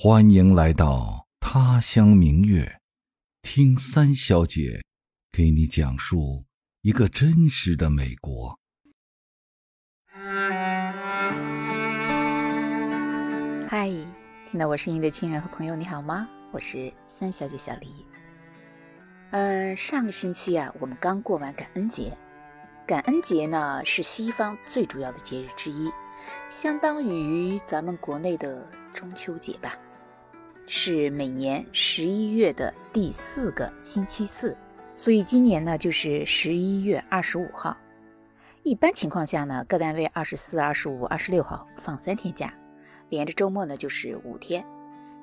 欢迎来到他乡明月，听三小姐给你讲述一个真实的美国。嗨，听到我声音的亲人和朋友，你好吗？我是三小姐小黎。嗯，上个星期啊，我们刚过完感恩节。感恩节呢，是西方最主要的节日之一，相当于咱们国内的中秋节吧。是每年十一月的第四个星期四，所以今年呢就是十一月二十五号。一般情况下呢，各单位二十四、二十五、二十六号放三天假，连着周末呢就是五天，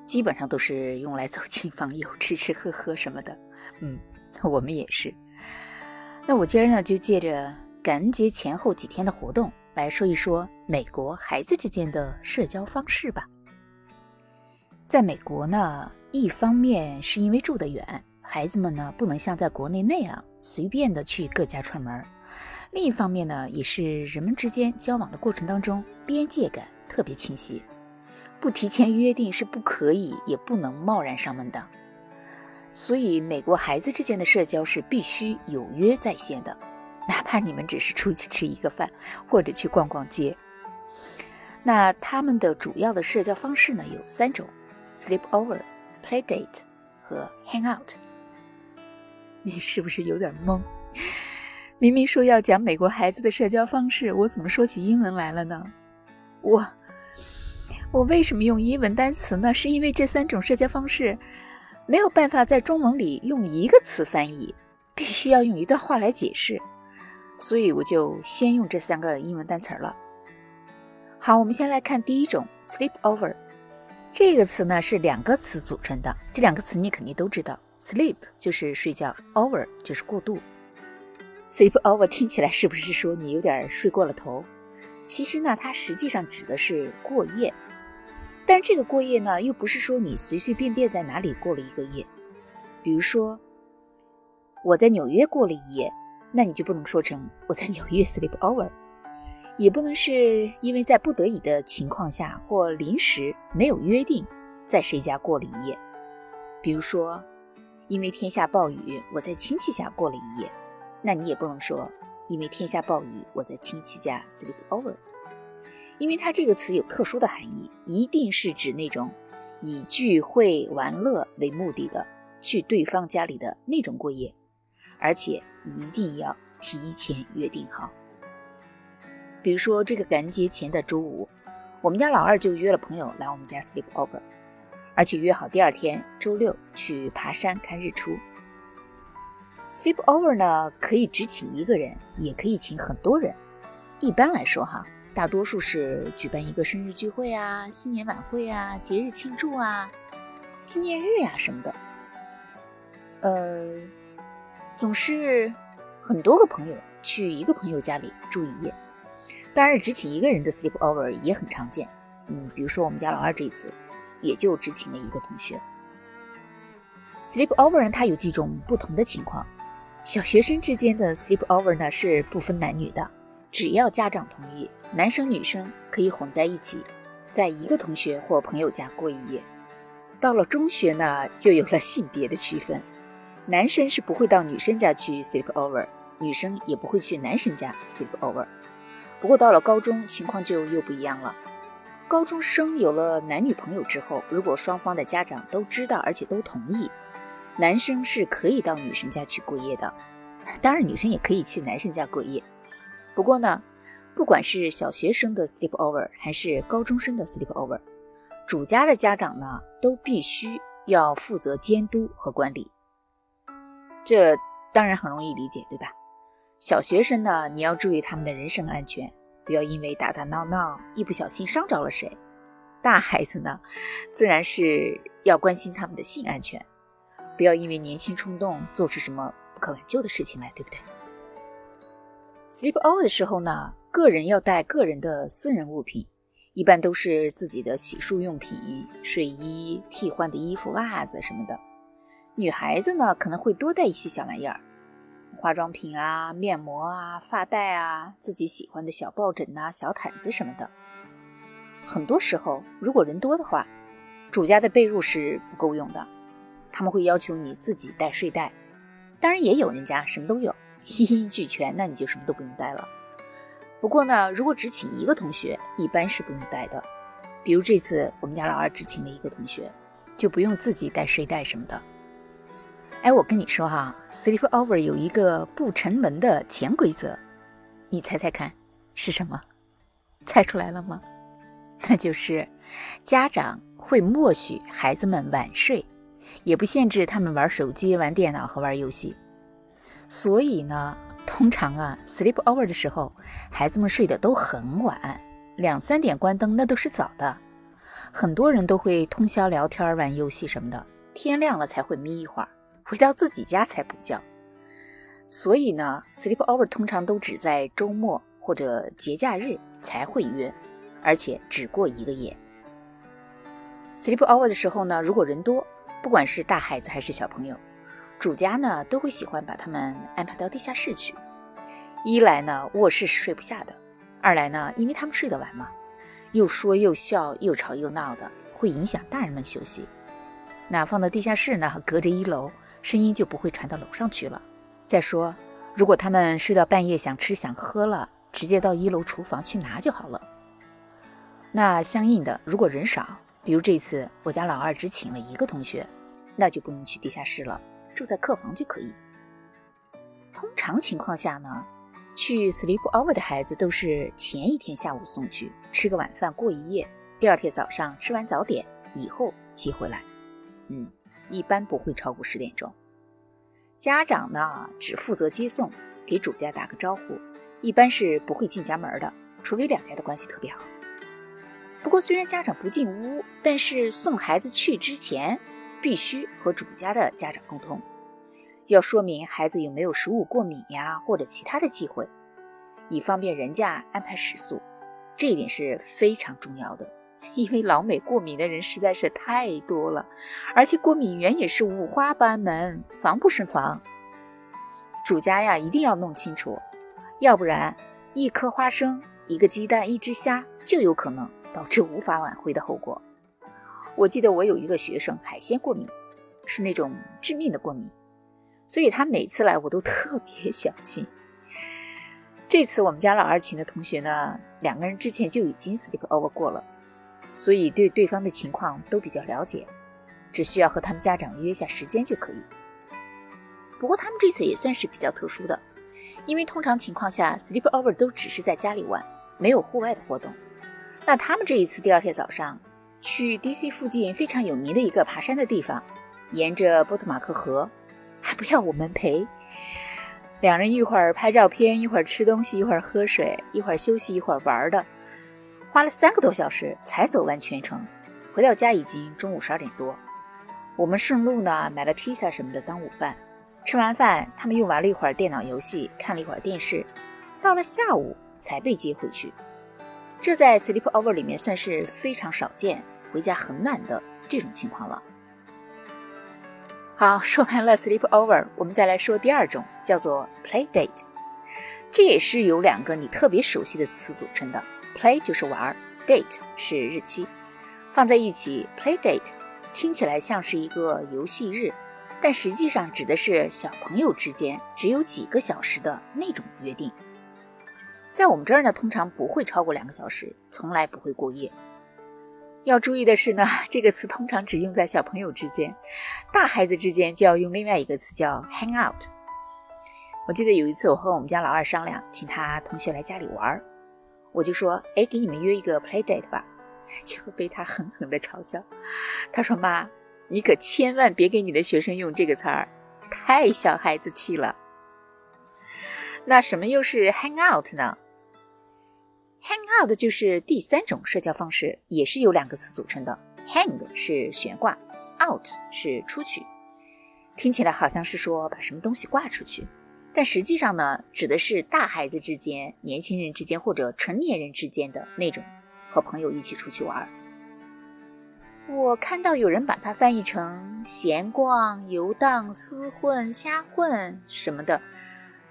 基本上都是用来走亲访友、吃吃喝喝什么的。嗯，我们也是。那我今儿呢，就借着感恩节前后几天的活动，来说一说美国孩子之间的社交方式吧。在美国呢，一方面是因为住得远，孩子们呢不能像在国内那样随便的去各家串门；另一方面呢，也是人们之间交往的过程当中边界感特别清晰，不提前约定是不可以，也不能贸然上门的。所以，美国孩子之间的社交是必须有约在先的，哪怕你们只是出去吃一个饭，或者去逛逛街。那他们的主要的社交方式呢，有三种：sleep over、play date 和 hang out。你是不是有点懵？明明说要讲美国孩子的社交方式，我怎么说起英文来了呢？我，我为什么用英文单词呢？是因为这三种社交方式。没有办法在中文里用一个词翻译，必须要用一段话来解释，所以我就先用这三个英文单词了。好，我们先来看第一种，sleep over。这个词呢是两个词组成的，这两个词你肯定都知道，sleep 就是睡觉，over 就是过度。sleep over 听起来是不是说你有点睡过了头？其实呢，它实际上指的是过夜。但这个过夜呢，又不是说你随随便便在哪里过了一个夜。比如说，我在纽约过了一夜，那你就不能说成我在纽约 sleep over，也不能是因为在不得已的情况下或临时没有约定在谁家过了一夜。比如说，因为天下暴雨，我在亲戚家过了一夜，那你也不能说因为天下暴雨，我在亲戚家 sleep over。因为它这个词有特殊的含义，一定是指那种以聚会玩乐为目的的去对方家里的那种过夜，而且一定要提前约定好。比如说这个感恩节前的周五，我们家老二就约了朋友来我们家 sleep over，而且约好第二天周六去爬山看日出。sleep over 呢，可以只请一个人，也可以请很多人。一般来说，哈。大多数是举办一个生日聚会啊、新年晚会啊、节日庆祝啊、纪念日呀什么的。呃，总是很多个朋友去一个朋友家里住一夜。当然，只请一个人的 sleep over 也很常见。嗯，比如说我们家老二这次，也就只请了一个同学。sleep over 呢，它有几种不同的情况。小学生之间的 sleep over 呢是不分男女的。只要家长同意，男生女生可以混在一起，在一个同学或朋友家过一夜。到了中学呢，就有了性别的区分，男生是不会到女生家去 sleep over，女生也不会去男生家 sleep over。不过到了高中，情况就又不一样了。高中生有了男女朋友之后，如果双方的家长都知道而且都同意，男生是可以到女生家去过夜的。当然，女生也可以去男生家过夜。不过呢，不管是小学生的 sleep over 还是高中生的 sleep over，主家的家长呢都必须要负责监督和管理。这当然很容易理解，对吧？小学生呢，你要注意他们的人身安全，不要因为打打闹闹一不小心伤着了谁。大孩子呢，自然是要关心他们的性安全，不要因为年轻冲动做出什么不可挽救的事情来，对不对？Sleep over 的时候呢，个人要带个人的私人物品，一般都是自己的洗漱用品、睡衣、替换的衣服、袜子什么的。女孩子呢，可能会多带一些小玩意儿，化妆品啊、面膜啊、发带啊、自己喜欢的小抱枕呐、小毯子什么的。很多时候，如果人多的话，主家的被褥是不够用的，他们会要求你自己带睡袋。当然，也有人家什么都有，一应俱全，那你就什么都不用带了。不过呢，如果只请一个同学，一般是不用带的。比如这次我们家老二只请了一个同学，就不用自己带睡袋什么的。哎，我跟你说哈，sleep over 有一个不成文的潜规则，你猜猜看是什么？猜出来了吗？那就是家长会默许孩子们晚睡，也不限制他们玩手机、玩电脑和玩游戏。所以呢，通常啊，sleep over 的时候，孩子们睡得都很晚，两三点关灯那都是早的。很多人都会通宵聊天、玩游戏什么的，天亮了才会眯一会儿，回到自己家才补觉。所以呢，sleep over 通常都只在周末或者节假日才会约。而且只过一个夜。sleep over 的时候呢，如果人多，不管是大孩子还是小朋友，主家呢都会喜欢把他们安排到地下室去。一来呢，卧室是睡不下的；二来呢，因为他们睡得晚嘛，又说又笑，又吵又闹的，会影响大人们休息。那放到地下室呢，隔着一楼，声音就不会传到楼上去了。再说，如果他们睡到半夜想吃想喝了，直接到一楼厨房去拿就好了。那相应的，如果人少，比如这次我家老二只请了一个同学，那就不用去地下室了，住在客房就可以。通常情况下呢，去 sleep over 的孩子都是前一天下午送去吃个晚饭过一夜，第二天早上吃完早点以后接回来。嗯，一般不会超过十点钟。家长呢只负责接送，给主家打个招呼，一般是不会进家门的，除非两家的关系特别好。不过，虽然家长不进屋，但是送孩子去之前，必须和主家的家长沟通，要说明孩子有没有食物过敏呀，或者其他的忌讳，以方便人家安排食宿。这一点是非常重要的，因为老美过敏的人实在是太多了，而且过敏源也是五花八门，防不胜防。主家呀，一定要弄清楚，要不然一颗花生、一个鸡蛋、一只虾就有可能。导致无法挽回的后果。我记得我有一个学生海鲜过敏，是那种致命的过敏，所以他每次来我都特别 小心。这次我们家老二请的同学呢，两个人之前就已经 sleep over 过了，所以对对方的情况都比较了解，只需要和他们家长约一下时间就可以。不过他们这次也算是比较特殊的，因为通常情况下 sleep over 都只是在家里玩，没有户外的活动。那他们这一次第二天早上去 D.C. 附近非常有名的一个爬山的地方，沿着波特马克河，还不要我们陪。两人一会儿拍照片，一会儿吃东西，一会儿喝水，一会儿休息，一会儿玩的，花了三个多小时才走完全程。回到家已经中午十二点多，我们顺路呢买了披萨什么的当午饭。吃完饭，他们又玩了一会儿电脑游戏，看了一会儿电视，到了下午才被接回去。这在 sleep over 里面算是非常少见，回家很晚的这种情况了。好，说完了 sleep over，我们再来说第二种，叫做 play date。这也是由两个你特别熟悉的词组成的，play 就是玩，date 是日期，放在一起 play date 听起来像是一个游戏日，但实际上指的是小朋友之间只有几个小时的那种约定。在我们这儿呢，通常不会超过两个小时，从来不会过夜。要注意的是呢，这个词通常只用在小朋友之间，大孩子之间就要用另外一个词叫 hang out。我记得有一次，我和我们家老二商量，请他同学来家里玩儿，我就说：“哎，给你们约一个 play date 吧。”结果被他狠狠地嘲笑。他说：“妈，你可千万别给你的学生用这个词儿，太小孩子气了。”那什么又是 hang out 呢？Hang out 就是第三种社交方式，也是由两个词组成的。Hang 是悬挂，out 是出去。听起来好像是说把什么东西挂出去，但实际上呢，指的是大孩子之间、年轻人之间或者成年人之间的那种和朋友一起出去玩。我看到有人把它翻译成闲逛、游荡、厮混、瞎混什么的，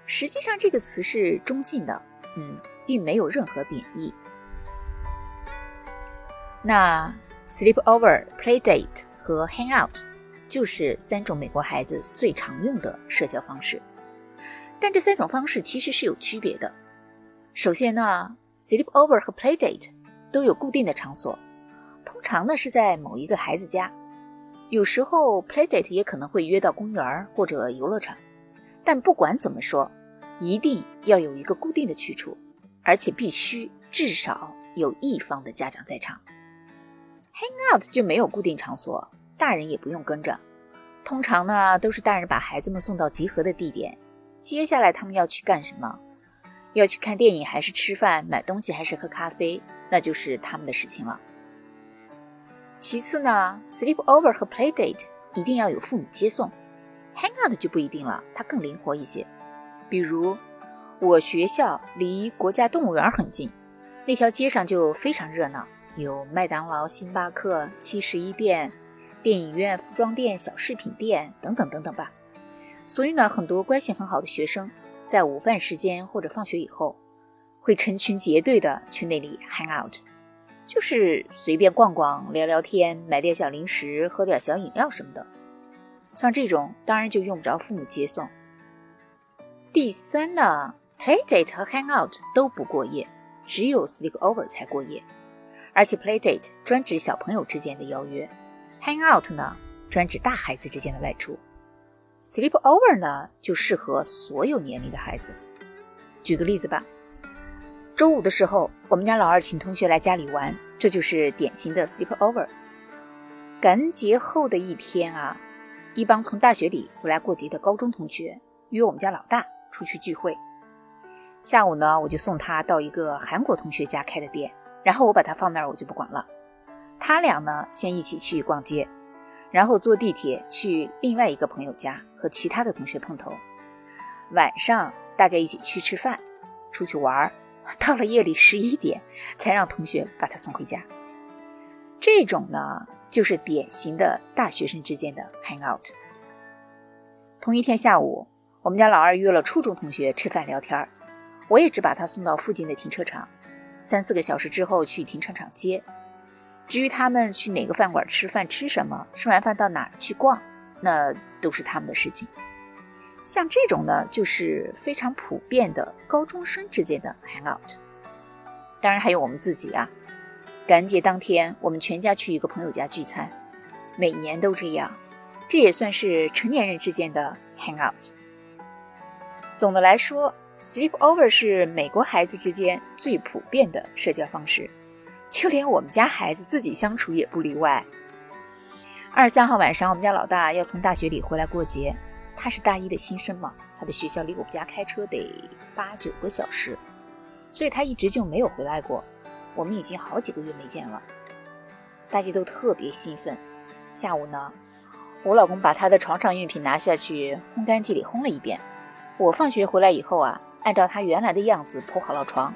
实际上这个词是中性的，嗯。并没有任何贬义。那 sleep over、play date 和 hang out 就是三种美国孩子最常用的社交方式。但这三种方式其实是有区别的。首先呢，sleep over 和 play date 都有固定的场所，通常呢是在某一个孩子家。有时候 play date 也可能会约到公园或者游乐场。但不管怎么说，一定要有一个固定的去处，而且必须至少有一方的家长在场。hang out 就没有固定场所，大人也不用跟着。通常呢都是大人把孩子们送到集合的地点。接下来他们要去干什么？要去看电影还是吃饭？买东西还是喝咖啡？那就是他们的事情了。其次呢，sleep over 和 play date 一定要有父母接送，hang out 就不一定了，它更灵活一些。比如我学校离国家动物园很近，那条街上就非常热闹，有麦当劳、星巴克、七十一店、电影院、服装店、小饰品店等等等等吧。所以呢，很多关系很好的学生，在午饭时间或者放学以后，会成群结队的去那里 hang out，就是随便逛逛、聊聊天、买点小零食、喝点小饮料什么的。像这种当然就用不着父母接送。第三呢，play date 和 hang out 都不过夜，只有 sleep over 才过夜。而且 play date 专指小朋友之间的邀约，hang out 呢专指大孩子之间的外出。Sleep over 呢，就适合所有年龄的孩子。举个例子吧，周五的时候，我们家老二请同学来家里玩，这就是典型的 sleep over。感恩节后的一天啊，一帮从大学里回来过节的高中同学约我们家老大出去聚会。下午呢，我就送他到一个韩国同学家开的店，然后我把他放那儿，我就不管了。他俩呢，先一起去逛街。然后坐地铁去另外一个朋友家和其他的同学碰头，晚上大家一起去吃饭，出去玩儿，到了夜里十一点才让同学把他送回家。这种呢，就是典型的大学生之间的 hang out。同一天下午，我们家老二约了初中同学吃饭聊天儿，我也只把他送到附近的停车场，三四个小时之后去停车场接。至于他们去哪个饭馆吃饭，吃什么，吃完饭到哪儿去逛，那都是他们的事情。像这种呢，就是非常普遍的高中生之间的 hang out。当然还有我们自己啊，感恩节当天我们全家去一个朋友家聚餐，每年都这样，这也算是成年人之间的 hang out。总的来说，sleep over 是美国孩子之间最普遍的社交方式。就连我们家孩子自己相处也不例外。二十三号晚上，我们家老大要从大学里回来过节。他是大一的新生嘛，他的学校离我们家开车得八九个小时，所以他一直就没有回来过。我们已经好几个月没见了，大家都特别兴奋。下午呢，我老公把他的床上用品拿下去烘干机里烘了一遍。我放学回来以后啊，按照他原来的样子铺好了床。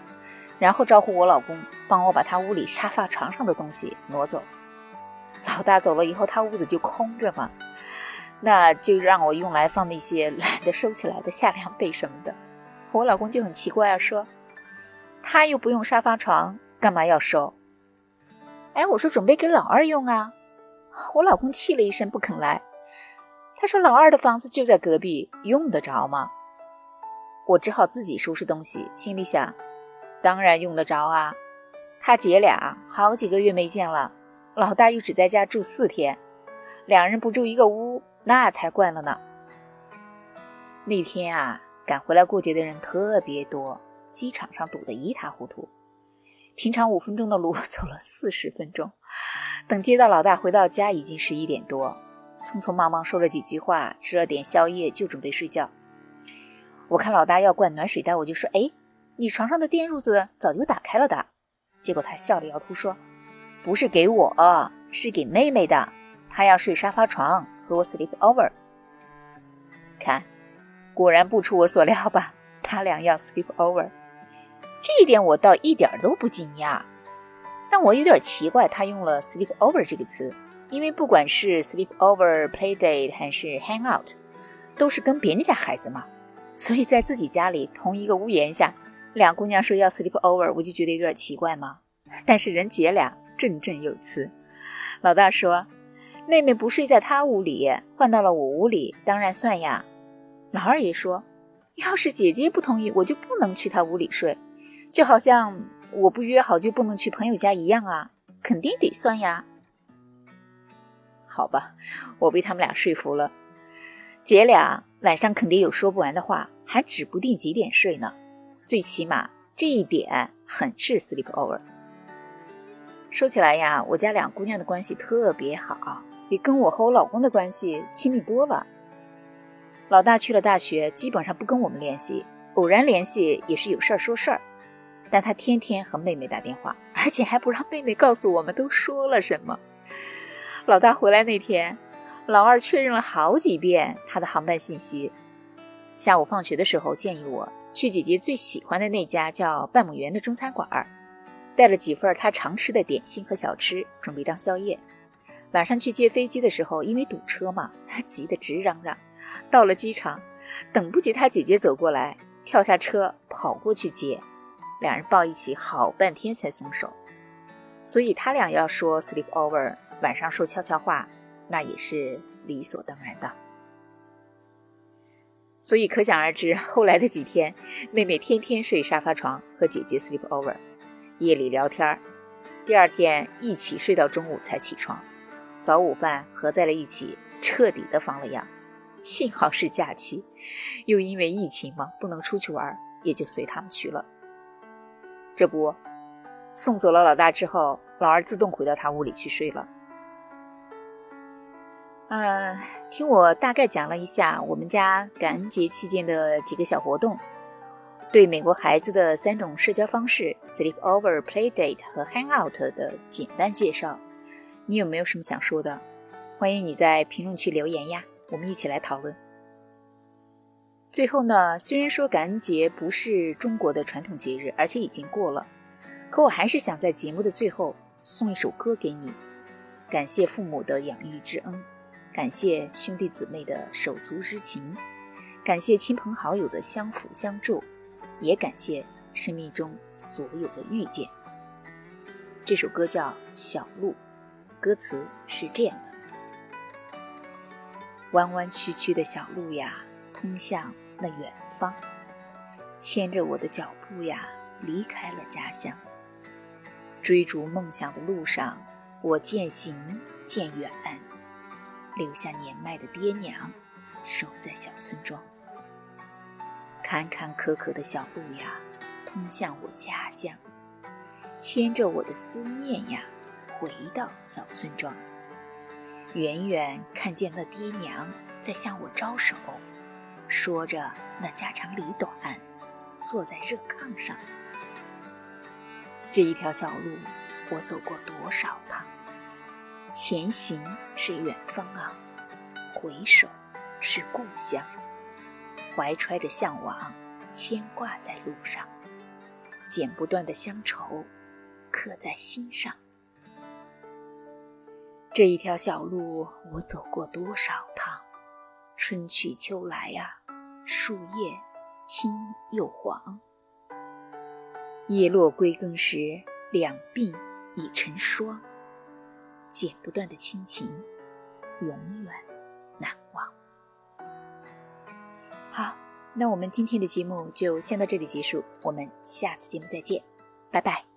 然后招呼我老公帮我把他屋里沙发床上的东西挪走。老大走了以后，他屋子就空着嘛，那就让我用来放那些懒得收起来的夏凉被什么的。我老公就很奇怪啊，说他又不用沙发床，干嘛要收？哎，我说准备给老二用啊。我老公气了一声不肯来，他说老二的房子就在隔壁，用得着吗？我只好自己收拾东西，心里想。当然用得着啊，他姐俩好几个月没见了，老大又只在家住四天，两人不住一个屋，那才怪了呢。那天啊，赶回来过节的人特别多，机场上堵得一塌糊涂。平常五分钟的路走了四十分钟，等接到老大回到家，已经十一点多，匆匆忙忙说了几句话，吃了点宵夜，就准备睡觉。我看老大要灌暖水袋，我就说：“哎。”你床上的电褥子早就打开了的，结果他笑着摇头说：“不是给我，是给妹妹的。她要睡沙发床，和我 sleep over。看，果然不出我所料吧？他俩要 sleep over，这一点我倒一点都不惊讶。但我有点奇怪，他用了 sleep over 这个词，因为不管是 sleep over、play date 还是 hang out，都是跟别人家孩子嘛，所以在自己家里同一个屋檐下。”两姑娘说要 sleep over，我就觉得有点奇怪嘛。但是人姐俩振振有词，老大说：“妹妹不睡在他屋里，换到了我屋里，当然算呀。”老二也说：“要是姐姐不同意，我就不能去她屋里睡，就好像我不约好就不能去朋友家一样啊，肯定得算呀。”好吧，我被他们俩说服了。姐俩晚上肯定有说不完的话，还指不定几点睡呢。最起码这一点很是 sleep over。说起来呀，我家两姑娘的关系特别好，比跟我和我老公的关系亲密多了。老大去了大学，基本上不跟我们联系，偶然联系也是有事儿说事儿。但他天天和妹妹打电话，而且还不让妹妹告诉我们都说了什么。老大回来那天，老二确认了好几遍他的航班信息。下午放学的时候，建议我去姐姐最喜欢的那家叫半亩园的中餐馆儿。带了几份他常吃的点心和小吃，准备当宵夜。晚上去接飞机的时候，因为堵车嘛，他急得直嚷嚷。到了机场，等不及他姐姐走过来，跳下车跑过去接，两人抱一起好半天才松手。所以他俩要说 sleep over，晚上说悄悄话，那也是理所当然的。所以可想而知，后来的几天，妹妹天天睡沙发床，和姐姐 sleep over。夜里聊天第二天一起睡到中午才起床，早午饭合在了一起，彻底的放了羊。幸好是假期，又因为疫情嘛，不能出去玩，也就随他们去了。这不，送走了老大之后，老二自动回到他屋里去睡了。嗯，听我大概讲了一下我们家感恩节期间的几个小活动。对美国孩子的三种社交方式 （sleep over、play date 和 hang out） 的简单介绍，你有没有什么想说的？欢迎你在评论区留言呀，我们一起来讨论。最后呢，虽然说感恩节不是中国的传统节日，而且已经过了，可我还是想在节目的最后送一首歌给你，感谢父母的养育之恩，感谢兄弟姊妹的手足之情，感谢亲朋好友的相辅相助。也感谢生命中所有的遇见。这首歌叫《小路》，歌词是这样的：弯弯曲曲的小路呀，通向那远方，牵着我的脚步呀，离开了家乡。追逐梦想的路上，我渐行渐远，留下年迈的爹娘，守在小村庄。坎坎坷坷的小路呀，通向我家乡，牵着我的思念呀，回到小村庄。远远看见那爹娘在向我招手，说着那家长里短，坐在热炕上。这一条小路，我走过多少趟？前行是远方啊，回首是故乡。怀揣着向往，牵挂在路上，剪不断的乡愁，刻在心上。这一条小路，我走过多少趟？春去秋来呀，树叶青又黄。叶落归根时，两鬓已成霜。剪不断的亲情，永远难忘。好，那我们今天的节目就先到这里结束，我们下次节目再见，拜拜。